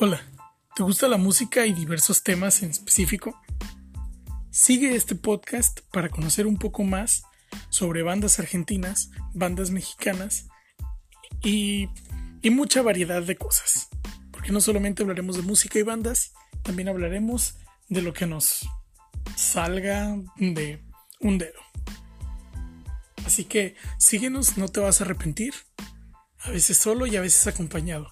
Hola, ¿te gusta la música y diversos temas en específico? Sigue este podcast para conocer un poco más sobre bandas argentinas, bandas mexicanas y, mucha variedad de cosas. Porque no solamente hablaremos de música y bandas, también hablaremos de lo que nos salga de un dedo. Así que síguenos, no te vas a arrepentir. A veces solo y a veces acompañado.